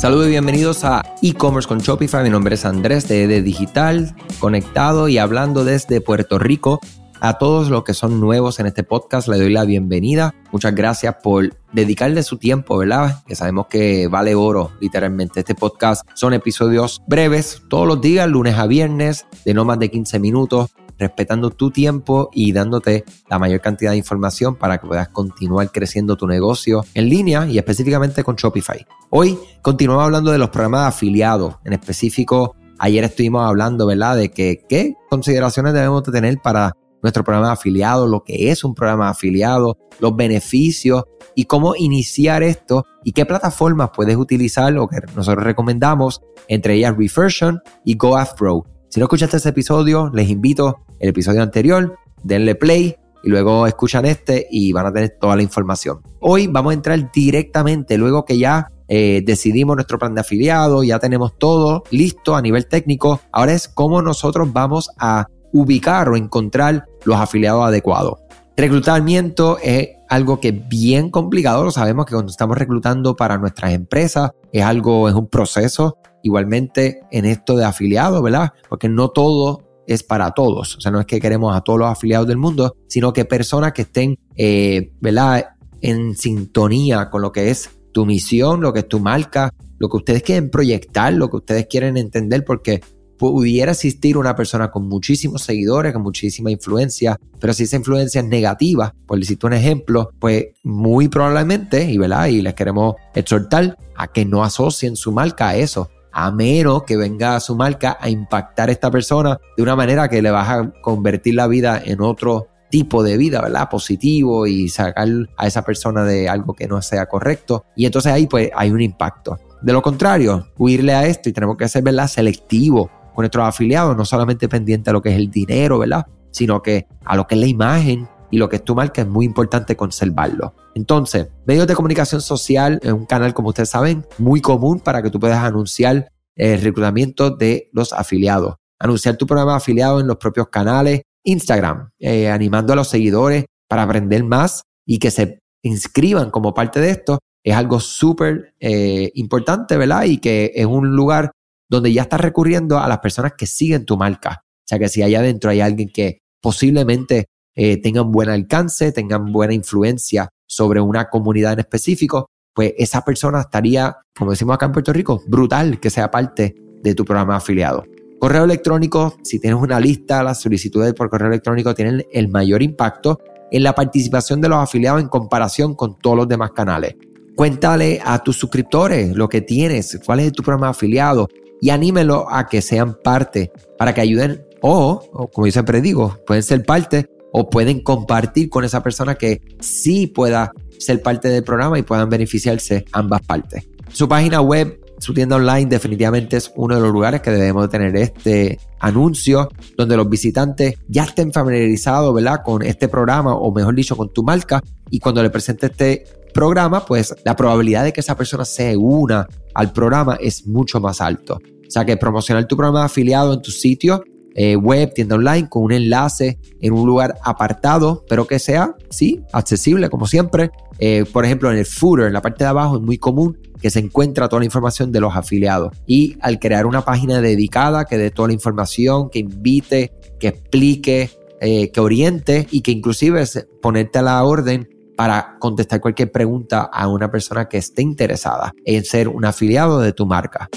Saludos y bienvenidos a e-commerce con Shopify. Mi nombre es Andrés de ED Digital, conectado y hablando desde Puerto Rico. A todos los que son nuevos en este podcast les doy la bienvenida. Muchas gracias por dedicarle su tiempo, ¿verdad? Que sabemos que vale oro, literalmente. Este podcast son episodios breves, todos los días, lunes a viernes, de no más de 15 minutos, respetando tu tiempo y dándote la mayor cantidad de información para que puedas continuar creciendo tu negocio en línea y específicamente con Shopify. Hoy continuamos hablando de los programas de afiliados, en específico Ayer estuvimos hablando, ¿verdad?, de que qué consideraciones debemos de tener para nuestro programa de afiliados, lo que es un programa de afiliados, los beneficios y cómo iniciar esto y qué plataformas puedes utilizar, lo que nosotros recomendamos, entre ellas Reversion y GoAfPro. Si no escuchaste ese episodio, les invito el episodio anterior, denle play y luego escuchan este y van a tener toda la información. Hoy vamos a entrar directamente, luego que ya eh, decidimos nuestro plan de afiliado, ya tenemos todo listo a nivel técnico, ahora es cómo nosotros vamos a ubicar o encontrar los afiliados adecuados. Reclutamiento es algo que es bien complicado, lo sabemos que cuando estamos reclutando para nuestras empresas es algo, es un proceso, igualmente en esto de afiliados, ¿verdad? Porque no todo es para todos, o sea, no es que queremos a todos los afiliados del mundo, sino que personas que estén, eh, ¿verdad? En sintonía con lo que es tu misión, lo que es tu marca, lo que ustedes quieren proyectar, lo que ustedes quieren entender, porque pudiera existir una persona con muchísimos seguidores, con muchísima influencia, pero si esa influencia es negativa, por decirte un ejemplo, pues muy probablemente, y, ¿verdad? y les queremos exhortar a que no asocien su marca a eso, a menos que venga su marca a impactar a esta persona de una manera que le vas a convertir la vida en otro tipo de vida, ¿verdad? Positivo y sacar a esa persona de algo que no sea correcto. Y entonces ahí pues hay un impacto. De lo contrario, huirle a esto y tenemos que ser, ¿verdad? Selectivo nuestros afiliados, no solamente pendiente a lo que es el dinero, ¿verdad? Sino que a lo que es la imagen y lo que es tu marca es muy importante conservarlo. Entonces, medios de comunicación social es un canal, como ustedes saben, muy común para que tú puedas anunciar el reclutamiento de los afiliados. Anunciar tu programa de afiliados en los propios canales, Instagram, eh, animando a los seguidores para aprender más y que se inscriban como parte de esto, es algo súper eh, importante, ¿verdad? Y que es un lugar donde ya estás recurriendo a las personas que siguen tu marca. O sea que si allá adentro hay alguien que posiblemente eh, tengan buen alcance, tengan buena influencia sobre una comunidad en específico, pues esa persona estaría, como decimos acá en Puerto Rico, brutal que sea parte de tu programa afiliado. Correo electrónico, si tienes una lista, las solicitudes por correo electrónico tienen el mayor impacto en la participación de los afiliados en comparación con todos los demás canales. Cuéntale a tus suscriptores lo que tienes, cuál es tu programa afiliado, y anímelo a que sean parte para que ayuden o, como yo siempre digo, pueden ser parte o pueden compartir con esa persona que sí pueda ser parte del programa y puedan beneficiarse ambas partes. Su página web, su tienda online definitivamente es uno de los lugares que debemos tener este anuncio donde los visitantes ya estén familiarizados, ¿verdad? Con este programa o mejor dicho con tu marca y cuando le presente este programa, pues la probabilidad de que esa persona se una al programa es mucho más alto. O sea que promocionar tu programa de afiliado en tu sitio eh, web, tienda online, con un enlace en un lugar apartado, pero que sea, sí, accesible como siempre. Eh, por ejemplo, en el footer, en la parte de abajo, es muy común que se encuentra toda la información de los afiliados. Y al crear una página dedicada que dé toda la información, que invite, que explique, eh, que oriente y que inclusive ponerte a la orden para contestar cualquier pregunta a una persona que esté interesada en ser un afiliado de tu marca.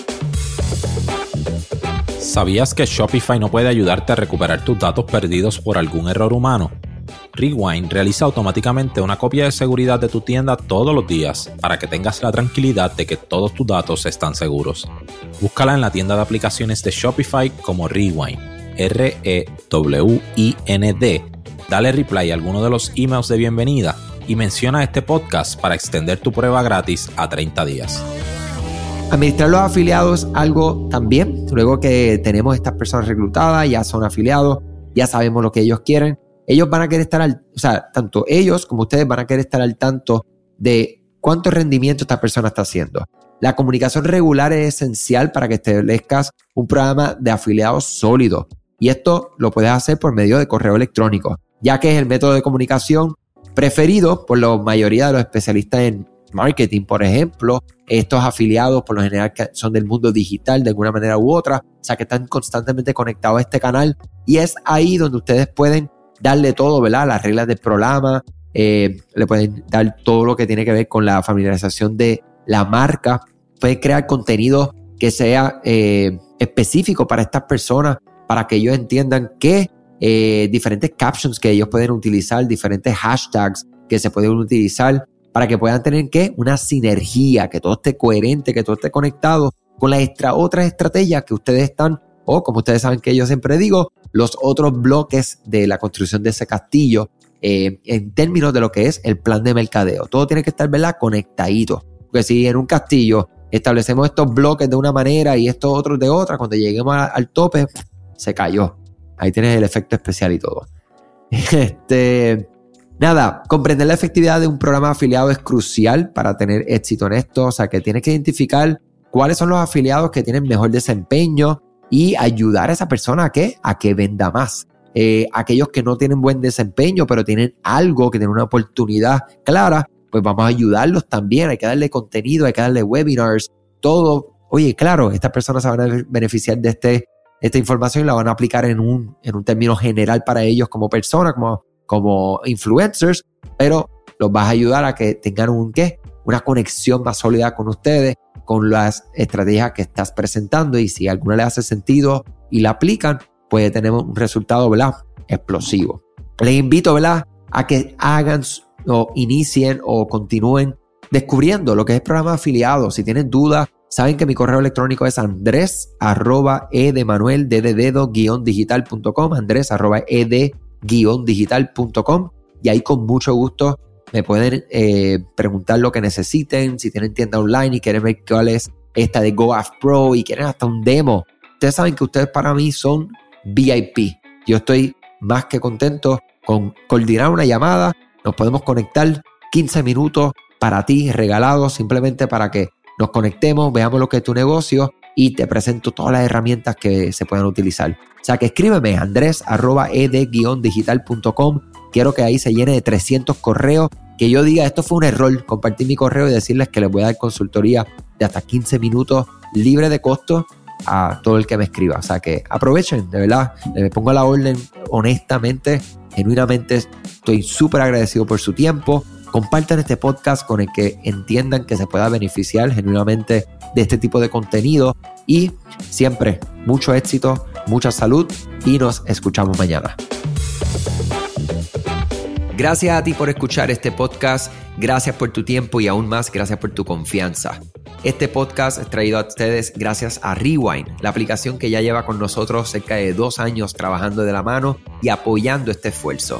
¿Sabías que Shopify no puede ayudarte a recuperar tus datos perdidos por algún error humano? Rewind realiza automáticamente una copia de seguridad de tu tienda todos los días para que tengas la tranquilidad de que todos tus datos están seguros. Búscala en la tienda de aplicaciones de Shopify como Rewind, R-E-W-I-N-D. Dale reply a alguno de los emails de bienvenida y menciona este podcast para extender tu prueba gratis a 30 días. Administrar los afiliados algo también, luego que tenemos estas personas reclutadas, ya son afiliados, ya sabemos lo que ellos quieren, ellos van a querer estar al, o sea, tanto ellos como ustedes van a querer estar al tanto de cuánto rendimiento esta persona está haciendo. La comunicación regular es esencial para que establezcas un programa de afiliados sólido. Y esto lo puedes hacer por medio de correo electrónico, ya que es el método de comunicación preferido por la mayoría de los especialistas en marketing, por ejemplo. Estos afiliados, por lo general, son del mundo digital de alguna manera u otra. O sea, que están constantemente conectados a este canal. Y es ahí donde ustedes pueden darle todo, ¿verdad? Las reglas del programa. Eh, le pueden dar todo lo que tiene que ver con la familiarización de la marca. Pueden crear contenido que sea eh, específico para estas personas, para que ellos entiendan que eh, diferentes captions que ellos pueden utilizar, diferentes hashtags que se pueden utilizar para que puedan tener que una sinergia, que todo esté coherente, que todo esté conectado con las otras estrategias que ustedes están, o como ustedes saben que yo siempre digo, los otros bloques de la construcción de ese castillo eh, en términos de lo que es el plan de mercadeo. Todo tiene que estar, ¿verdad? Conectadito. Porque si en un castillo establecemos estos bloques de una manera y estos otros de otra, cuando lleguemos al tope, se cayó. Ahí tienes el efecto especial y todo. Este, nada, comprender la efectividad de un programa afiliado es crucial para tener éxito en esto. O sea, que tienes que identificar cuáles son los afiliados que tienen mejor desempeño y ayudar a esa persona a que, a que venda más. Eh, aquellos que no tienen buen desempeño, pero tienen algo, que tienen una oportunidad clara, pues vamos a ayudarlos también. Hay que darle contenido, hay que darle webinars, todo. Oye, claro, estas personas se van a beneficiar de este esta información la van a aplicar en un, en un término general para ellos como personas, como, como influencers, pero los vas a ayudar a que tengan un qué, una conexión más sólida con ustedes, con las estrategias que estás presentando y si alguna le hace sentido y la aplican, puede tener un resultado, ¿verdad? Explosivo. Les invito, ¿verdad? A que hagan o inicien o continúen descubriendo lo que es el programa de afiliados. Si tienen dudas, Saben que mi correo electrónico es andrés arroba e de manuel de dedo guion digital.com, andrés arroba e de guion digital.com y ahí con mucho gusto me pueden eh, preguntar lo que necesiten, si tienen tienda online y quieren ver cuál es esta de GoAF Pro y quieren hasta un demo. Ustedes saben que ustedes para mí son VIP. Yo estoy más que contento con coordinar una llamada. Nos podemos conectar 15 minutos para ti regalados simplemente para que nos conectemos, veamos lo que es tu negocio y te presento todas las herramientas que se puedan utilizar. O sea que escríbeme andrés arroba ed-digital.com. Quiero que ahí se llene de 300 correos. Que yo diga, esto fue un error, compartir mi correo y decirles que les voy a dar consultoría de hasta 15 minutos libre de costo a todo el que me escriba. O sea que aprovechen, de verdad. Les pongo la orden honestamente, genuinamente. Estoy súper agradecido por su tiempo. Compartan este podcast con el que entiendan que se pueda beneficiar genuinamente de este tipo de contenido y siempre mucho éxito, mucha salud y nos escuchamos mañana. Gracias a ti por escuchar este podcast, gracias por tu tiempo y aún más gracias por tu confianza. Este podcast es traído a ustedes gracias a Rewind, la aplicación que ya lleva con nosotros cerca de dos años trabajando de la mano y apoyando este esfuerzo.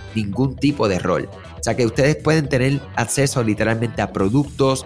ningún tipo de rol. O sea que ustedes pueden tener acceso literalmente a productos,